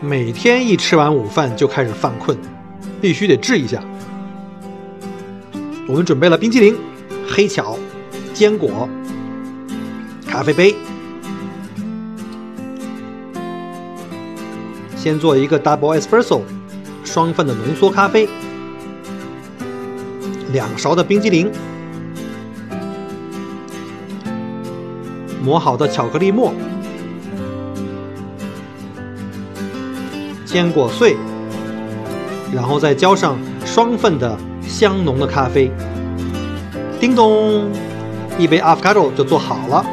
每天一吃完午饭就开始犯困，必须得治一下。我们准备了冰淇淋、黑巧、坚果、咖啡杯。先做一个 double espresso，双份的浓缩咖啡，两勺的冰激凌，磨好的巧克力末。坚果碎，然后再浇上双份的香浓的咖啡。叮咚，一杯 avocado 就做好了。